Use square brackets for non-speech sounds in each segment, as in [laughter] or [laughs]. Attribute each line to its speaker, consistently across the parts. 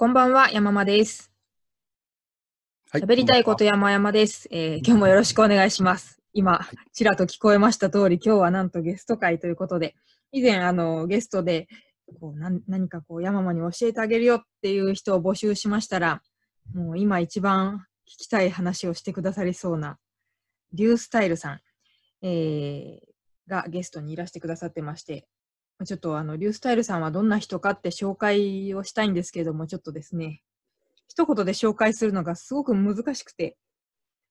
Speaker 1: こんばんは、山間です。
Speaker 2: はい
Speaker 1: 喋りたいこと山々です、えー今日もよろしくお願いします。今、ちらっと聞こえました通り、今日はなんとゲスト会ということで、以前、あの、ゲストで、こうなん何かこう、山間に教えてあげるよっていう人を募集しましたら、もう今一番聞きたい話をしてくださりそうな、リュースタイルさん、えーがゲストにいらしてくださってまして、ちょっとあの、リュースタイルさんはどんな人かって紹介をしたいんですけれども、ちょっとですね、一言で紹介するのがすごく難しくて、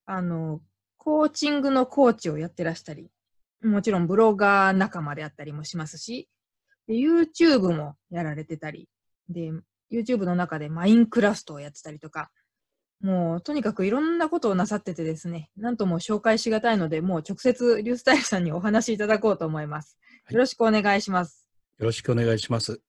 Speaker 1: あの、コーチングのコーチをやってらしたり、もちろんブロガー仲間であったりもしますし、で YouTube もやられてたり、で、YouTube の中でマインクラフトをやってたりとか、もうとにかくいろんなことをなさっててですね、なんとも紹介しがたいので、もう直接リュースタイルさんにお話しいただこうと思います。
Speaker 2: はい
Speaker 1: よろしくお願いします。
Speaker 2: よろしくお願いします。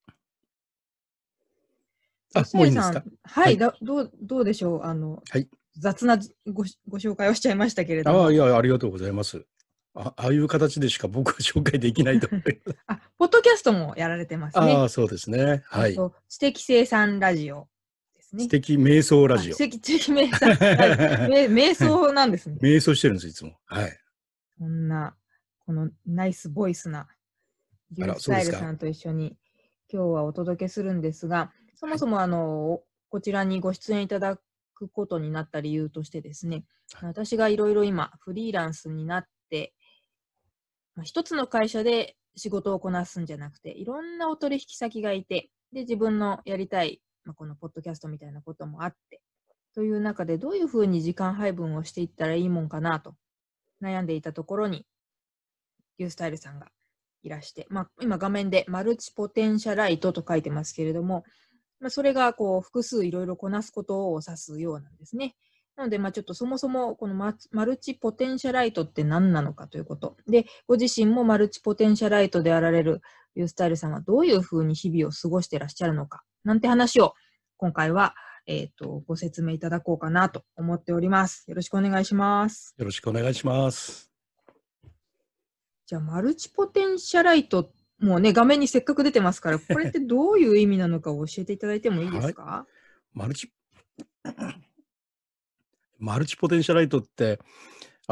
Speaker 2: あ、
Speaker 1: せ
Speaker 2: もういいんですか？
Speaker 1: はい、
Speaker 2: はい
Speaker 1: だどうどうでしょう？あの、
Speaker 2: はい
Speaker 1: 雑なごご紹介をしちゃいましたけれども
Speaker 2: ああ、いや、ありがとうございます。あああいう形でしか僕は紹介できないと思います。[laughs]
Speaker 1: あ、ポッドキャストもやられてますね。
Speaker 2: ああ、そうですね。はい
Speaker 1: 知的生産ラジオですね。
Speaker 2: 素敵瞑想ラジオ
Speaker 1: あ。知的知的瞑想ラジオめ瞑想なんですね。
Speaker 2: 瞑想してるんです、いつも。はい。
Speaker 1: こんな、このナイスボイスなリュースタイルさんと一緒に今日はお届けするんですが、そもそもあの、こちらにご出演いただくことになった理由としてですね、
Speaker 2: はい
Speaker 1: 私がいろいろ今フリーランスになって、まあ、一つの会社で仕事をこなすんじゃなくて、いろんなお取引先がいて、で、自分のやりたい、まあ、このポッドキャストみたいなこともあって、という中でどういうふうに時間配分をしていったらいいもんかなと悩んでいたところに、ユースタイルさんがいらして、まあ、今画面でマルチポテンシャライトと書いてますけれども、まあ、それがこう複数いろいろこなすことを指すようなんですね。なので、ま、ちょっとそもそもこのマルチポテンシャライトって何なのかということ。で、ご自身もマルチポテンシャライトであられるユースタイルさんはどういうふうに日々を過ごしてらっしゃるのか、なんて話を今回は、えっ、と、ご説明いただこうかなと思っております。よろしくお願いします。
Speaker 2: よろしくお願いします。
Speaker 1: じゃあ、マルチポテンシャライト、もうね、画面にせっかく出てますから、これってどういう意味なのかを教えていただいてもいいですか、
Speaker 2: マルチ、マルチポテンシャライトって、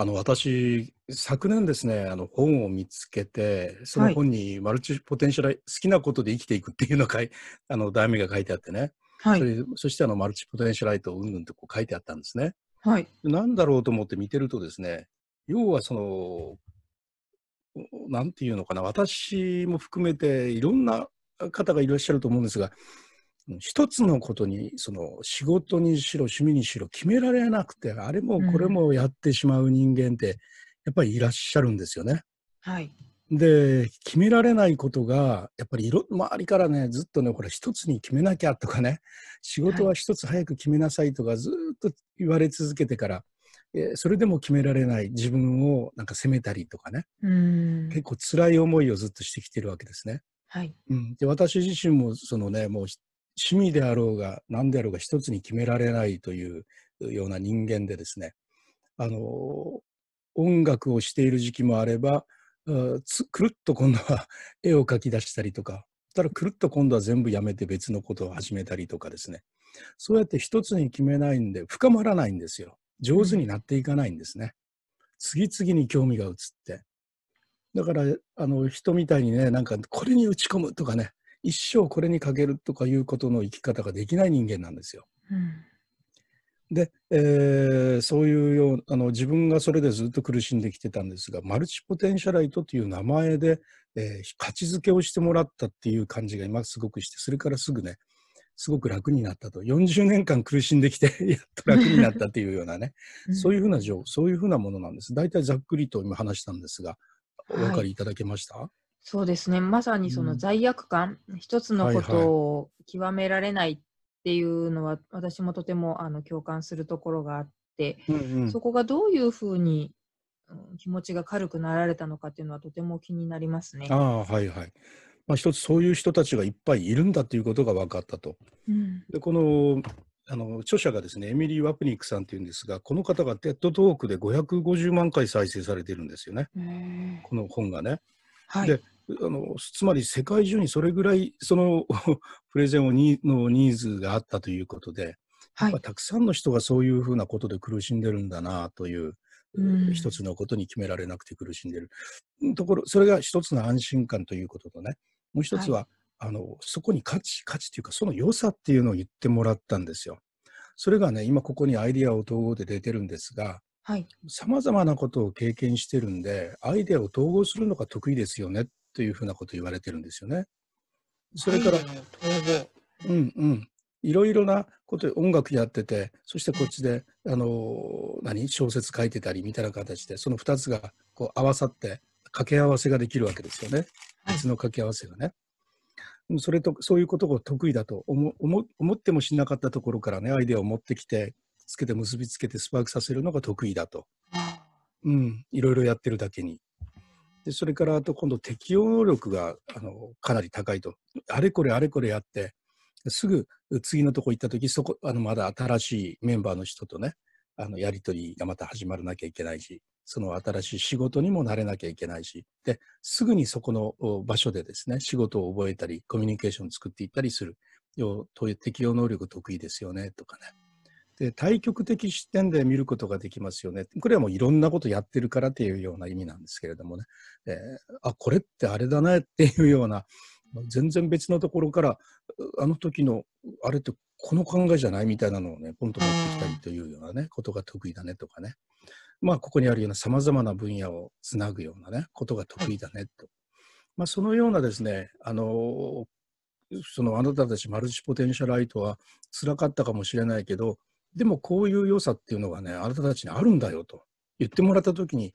Speaker 2: あの、私、昨年ですね、あの、本を見つけて、その本にマルチポテンシャライ、好きなことで生きていくっていうのが [laughs] あの、題名が書いてあってね。
Speaker 1: はい
Speaker 2: そ。れそしてあの、マルチポテンシャライトうんぬんってこう書いてあったんですね。
Speaker 1: はい。
Speaker 2: なんだろうと思って見てるとですね、要はその、なんていうのかな、私も含めていろんな方がいらっしゃると思うんですが、一つのことに、その仕事にしろ趣味にしろ決められなくて、あれもこれもやってしまう人間って、やっぱりいらっしゃるんですよね。
Speaker 1: はい。
Speaker 2: で、決められないことが、やっぱりいろ、周りからね、ずっとね、これ一つに決めなきゃとかね、仕事は一つ早く決めなさいとか、ずっと言われ続けてから、えーそれでも決められない自分をなんか責めたりとかね。結構辛い思いをずっとしてきてるわけですね。
Speaker 1: はい。
Speaker 2: うん、で私自身もそのね、もう趣味であろうが何であろうが一つに決められないというような人間でですね、あの、音楽をしている時期もあれば、つくるっと今度は絵を描き出したりとか、ただくるっと今度は全部やめて別のことを始めたりとかですね。そうやって一つに決めないんで深まらないんですよ。上手になっていかないんですね。次々に興味が移って。だから、あの、人みたいにね、なんかこれに打ち込むとかね、一生これにかけるとかいうことの生き方ができない人間なんですよ。
Speaker 1: うん。
Speaker 2: で、えーそういうようあの自分がそれでずっと苦しんできてたんですがマルチポテンシャライトという名前で、えー価値づけをしてもらったっていう感じが今すごくしてそれからすぐねすごく楽になったと。40年間苦しんできて [laughs] やっと楽になったっていうようなね。そういうふうな情そういうふうなものなんです。大体ざっくりと今話したんですがお分かりいただけました、
Speaker 1: そうですね。まさにその
Speaker 2: うん
Speaker 1: 罪悪感、一つのこ
Speaker 2: はいはい
Speaker 1: とを極められないっていうのは、私もとてもあの共感するところがあって、
Speaker 2: うんうん
Speaker 1: そこがどういうふうに、うん気持ちが軽くなられたのかっていうのはとても気になりますね。
Speaker 2: ああはいはい、まあ、一つそういう人たちがいっぱいいるんだということが分かったと。
Speaker 1: うん
Speaker 2: でこのあの著者がですねエミリー・ワプニックさんっていうんですがこの方がテッドトークで550万回再生されてるんですよねこの本がね。
Speaker 1: はい。
Speaker 2: であのつまり世界中にそれぐらいその [laughs] プレゼンをにのニーズがあったということで、
Speaker 1: はい
Speaker 2: たくさんの人がそういうふうなことで苦しんでるんだなという、
Speaker 1: うん
Speaker 2: 一つのことに決められなくて苦しんでるところそれが一つの安心感ということとねもう一つは、あのそこに価値価値というかその良さっていうのを言ってもらったんですよ。それがね今ここにアイディアを統合で出てるんですが
Speaker 1: はい。
Speaker 2: さまざまなことを経験してるんでアイデアを統合するのが得意ですよねというふうなことを言われてるんですよね。それから。うんうん。いろいろなことで音楽やってて、そしてこっちで、あのー何？小説書いてたりみたいな形で、その2つがこう合わさって掛け合わせができるわけですよね。
Speaker 1: はい
Speaker 2: 別の掛け合わせがね。うんそれと、そういうことが得意だと思思思ってもしなかったところからね、アイデアを持ってきて、つけて結びつけてスパークさせるのが得意だと。
Speaker 1: あ
Speaker 2: うん、いろいろやってるだけに。でそれからあと今度適応能力があのかなり高いと。あれこれあれこれやって、すぐ次のとこ行った時そこあのまだ新しいメンバーの人とね、あのやり取りがまた始まらなきゃいけないし、その新しい仕事にも慣れなきゃいけないし、で、すぐにそこの場所でですね、仕事を覚えたり、コミュニケーションを作っていったりする。要という適応能力得意ですよね、とかね。で対極的視点で見ることができますよね。これはもういろんなことやってるからっていうような意味なんですけれどもね。えーあ、これってあれだねっていうような、全然別のところから、あの時のあれってこの考えじゃないみたいなのをね、ポンと持ってきたりというようなね、ことが得意だねとかね。まあ、ここにあるような様々な分野をつなぐようなね、ことが得意だねと。まあ、そのようなですね、あのそのあなたたちマルチポテンシャライトは辛かったかもしれないけど、でもこういう良さっていうのがね、あなたたちにあるんだよと言ってもらったときに、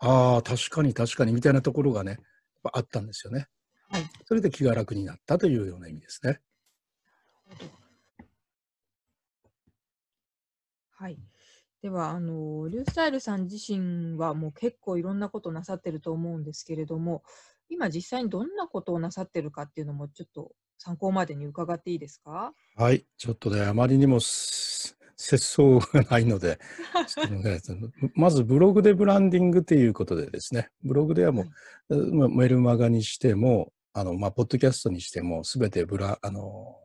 Speaker 2: ああ、確かに確かにみたいなところがね、あったんですよね。
Speaker 1: はい。
Speaker 2: それで気が楽になったというような意味ですね。
Speaker 1: はい。では、あの、リュースタイルさん自身はもう結構いろんなことなさってると思うんですけれども、今実際にどんなことをなさってるかっていうのもちょっと参考までに伺っていいですか？
Speaker 2: はい、ちょっとね、あまりにもす節操がないので、[laughs] ねまずブログでブランディングっていうことでですね、ブログではもう、まあメルマガにしても、あの、まあ、ポッドキャストにしても、すべてブラ、あの、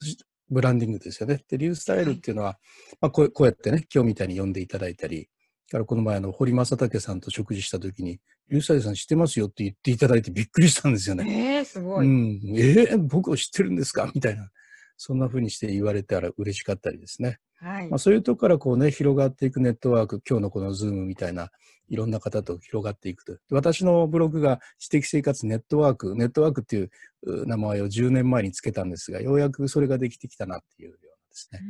Speaker 2: しブランディングですよね。で、リュースタイルっていうのは、まあこう、こうやってね、今日みたいに読んでいただいたり、からこの前、あの、堀正武さんと食事したときに、リュースタイルさん知ってますよって言っていただいてびっくりしたんですよね。
Speaker 1: えー、すごい。
Speaker 2: うん、えー僕を知ってるんですか？みたいな、そんな風にして言われたら嬉しかったりですね。
Speaker 1: はい
Speaker 2: まあ、。そういうとこからこうね、広がっていくネットワーク、今日のこの Zoom みたいな、いろんな方と広がっていくと。で私のブログが知的生活ネットワーク、ネットワークっていうう名前を10年前につけたんですが、ようやくそれができてきたなっていうようなですね。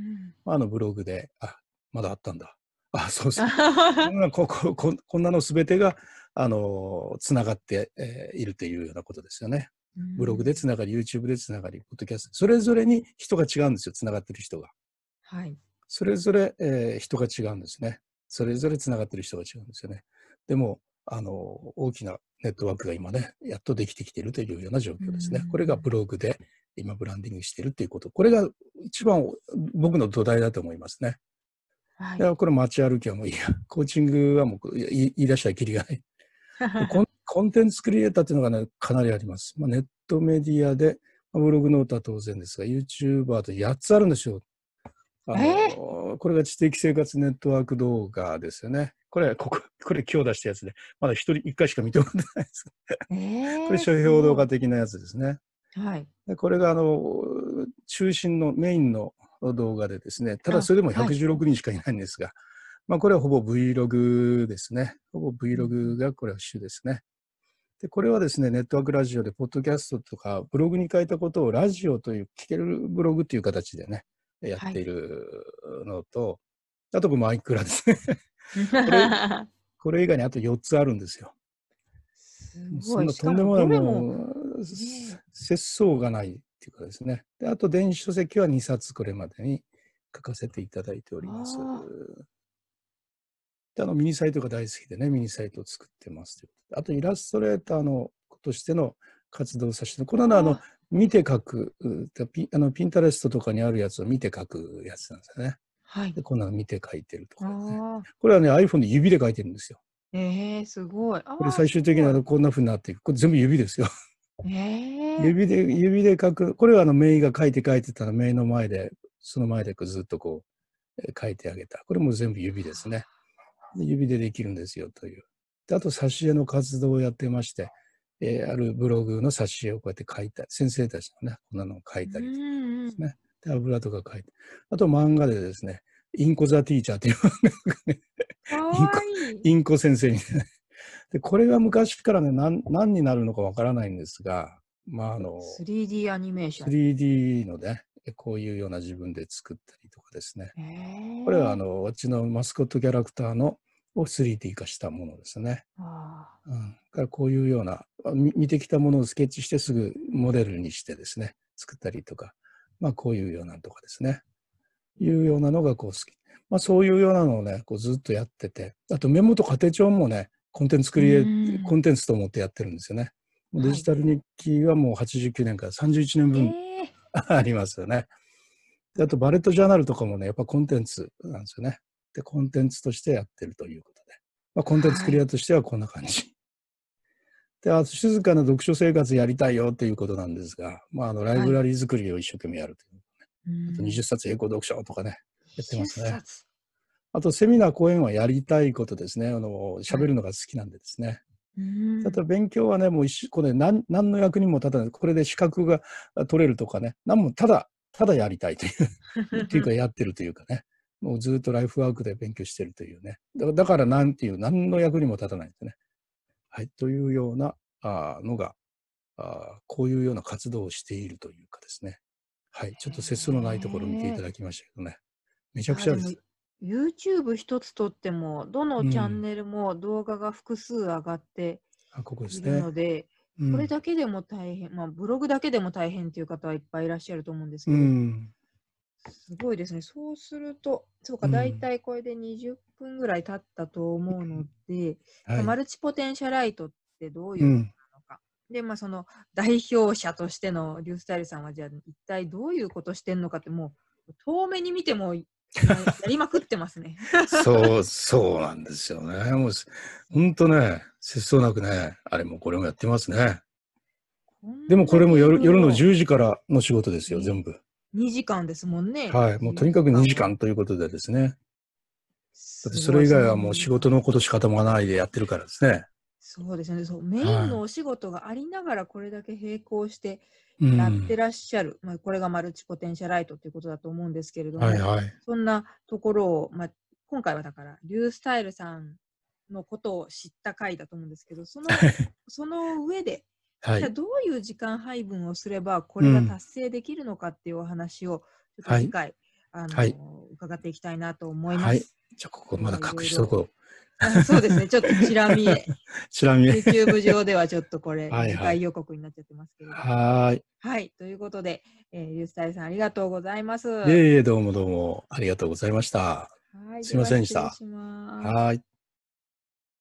Speaker 2: まあ、あのブログで、あ、まだあったんだ。あ、そうそう。[laughs] うんここここんなのすべてが、あの、つながって、えーいるというようなことですよね。ブログでつながり、YouTube でつながり、ポッドキャスト、それぞれに人が違うんですよ、つながってる人が。
Speaker 1: はい。
Speaker 2: それぞれ、えー人が違うんですね。それぞれつながってる人が違うんですよね。でも、あの、大きなネットワークが今ね、やっとできてきているというような状況ですね
Speaker 1: うん。
Speaker 2: これがブログで今ブランディングしているということ。これが一番僕の土台だと思いますね。
Speaker 1: はい
Speaker 2: これ街歩きはもういいや。コーチングはもう言い出したらきりがない。コ [laughs] ンコンテンツクリエイターっていうのがね、かなりあります。まあ、ネットメディアで、まあブログノートは当然ですが、YouTuber と8つあるんですよ。あの
Speaker 1: え
Speaker 2: これが知的生活ネットワーク動画ですよね。これ、ここ、これ今日出したやつで、まだ一人一回しか見てもらってないです。
Speaker 1: えー [laughs]
Speaker 2: これ書評動画的なやつですね。
Speaker 1: はい。
Speaker 2: でこれがあの中心のメインの動画でですね、ただそれでも
Speaker 1: あはい
Speaker 2: 116人しかいないんですが、まあこれはほぼ Vlog ですね。ほぼ Vlog がこれは主ですね。で、これはですね、ネットワークラジオで、ポッドキャストとか、ブログに書いたことをラジオという、聞けるブログっていう形でね、やっているのと、あとこれマイクラですね。[laughs] これ以外にあと4つあるんですよ。
Speaker 1: すごい。
Speaker 2: そんな
Speaker 1: しか
Speaker 2: とんでもない
Speaker 1: も
Speaker 2: もう、
Speaker 1: ね
Speaker 2: 節操がないっていうかですね。であと電子書籍は2冊これまでに書かせていただいております
Speaker 1: あ。
Speaker 2: であのミニサイトが大好きでね、ミニサイトを作ってますあとイラストレーターのとしての活動をさせて、こののあの、見て書く、うピあのピンタレストとかにあるやつを見て書くやつなんですよね。
Speaker 1: はい
Speaker 2: で。こんなの見て書いてるとか、ね。
Speaker 1: あ
Speaker 2: これはね、iPhone で指で書いてるんですよ。
Speaker 1: えー、すごい。
Speaker 2: これ最終的にはこんな風になっていく。これ全部指ですよ。
Speaker 1: えー、
Speaker 2: 指で、指で書く。これはあの、メイが書いて書いてたら、メイの前で、その前でずっとこう、えー書いてあげた。これも全部指ですね。で指でできるんですよという。であと、挿絵の活動をやってまして、えーあるブログの挿絵をこうやって書いたり、先生たちのね、こんなのを書いたりですね。で、油とか書いて。あと、漫画でですね、インコ・ザ・ティーチャーっていう漫画がね。インコ先生にね。で、これが昔からね、何何になるのかわからないんですが、まあ、あの、
Speaker 1: 3D アニメーション。
Speaker 2: 3D のね、こういうような自分で作ったりとかですね。
Speaker 1: えー、
Speaker 2: これはあの、うちのマスコットキャラクターのを 3D 化したものですね。
Speaker 1: あ
Speaker 2: うん。だからこういうような、見てきたものをスケッチしてすぐモデルにしてですね、作ったりとか、まあこういうようなとかですね。いうようなのがこう好き。まあそういうようなのをね、こうずっとやってて、あとメモと家庭帳もね、コンテンツクリエ
Speaker 1: うん
Speaker 2: コンテンツと思ってやってるんですよね。
Speaker 1: はい
Speaker 2: デジタル日記はもう89年から31年
Speaker 1: ー
Speaker 2: 分
Speaker 1: え [laughs]
Speaker 2: ありますよね。であと、バレットジャーナルとかもね、やっぱコンテンツなんですよね。で、コンテンツとしてやってるということで。まあ、コンテンツクリエイターとしてはこんな感じ。[laughs] で、あと、静かな読書生活やりたいよっていうことなんですが、まあ、あの、ライブラリー作りを一生懸命やるという。
Speaker 1: ー、
Speaker 2: あと、20冊英語読書とかね。やってますね
Speaker 1: 20冊
Speaker 2: あと、セミナー、講演はやりたいことですね。あの、喋るのが好きなんでですね。
Speaker 1: うん
Speaker 2: あと勉強はね、もうこれ何何の役にも立たない。これで資格が取れるとかね、何もただ、ただやりたいという、[laughs] っていうかやってるというかね、もうずっとライフワークで勉強してるというね。だだからなんていう、何の役にも立たないんですね。はい、というようなあーのがあー、こういうような活動をしているというかですね。はい、ちょっと節操のないところを見ていただきましたけどね。めちゃくちゃです。
Speaker 1: YouTube 一つとっても、どの
Speaker 2: うん
Speaker 1: チャンネルも動画が複数上がって
Speaker 2: あここです
Speaker 1: いる
Speaker 2: ね。
Speaker 1: ので、
Speaker 2: うん
Speaker 1: これだけでも大変、まあ、ブログだけでも大変っていう方はいっぱいいらっしゃると思うんですけ
Speaker 2: う
Speaker 1: ど、
Speaker 2: ん。
Speaker 1: すごいですね。そうすると、そうか、
Speaker 2: うん
Speaker 1: 大体これで20分ぐらい経ったと思うので、
Speaker 2: はい。
Speaker 1: マルチポテンシャライトってどういううもの
Speaker 2: ん。
Speaker 1: なのか。で、まあ、その代表者としてのリュースタイルさんは、じゃあ一体どういうことしてんのかって、もう遠目に見てもややりまくってますね。
Speaker 2: そう、そうなんですよね。もう、本当ね、節操なくね、あれもこれもやってますね。でもこれも夜夜の10時からの仕事ですよ、
Speaker 1: ね
Speaker 2: 全部。
Speaker 1: 2時間ですもんね。
Speaker 2: はい。もうとにかく2時間ということでですね。それ以外はもう仕事のことしか頭がないでやってるからですね。
Speaker 1: そうですねそう。メインのお仕事がありながらこれだけ並行して
Speaker 2: うん。
Speaker 1: やってらっしゃる、まあ、これがマルチポテンシャライトということだと思うんですけれども、
Speaker 2: はいはい。
Speaker 1: そんなところを、まあ、今回はだから、リュースタイルさんのことを知った回だと思うんですけど、その [laughs] その上で、
Speaker 2: はい。
Speaker 1: じゃあどういう時間配分をすればこれが達成できるのかっていうお話を、ちょっと次回、あの
Speaker 2: はい
Speaker 1: 伺っていきたいなと思います。
Speaker 2: はいじゃあ、ここまだ隠しとこう。
Speaker 1: あそうですね、ちょっとチラ見え、
Speaker 2: ちなみに。
Speaker 1: YouTube 上ではちょっとこれ、
Speaker 2: はいはい
Speaker 1: 次回予告になっちゃってますけれども。
Speaker 2: はーい。
Speaker 1: はい、ということで、えー、リュースタイルさんありがとうございます。
Speaker 2: いえいえ、どうもどうもありがとうございました。
Speaker 1: はい
Speaker 2: すいませんでした
Speaker 1: は
Speaker 2: い。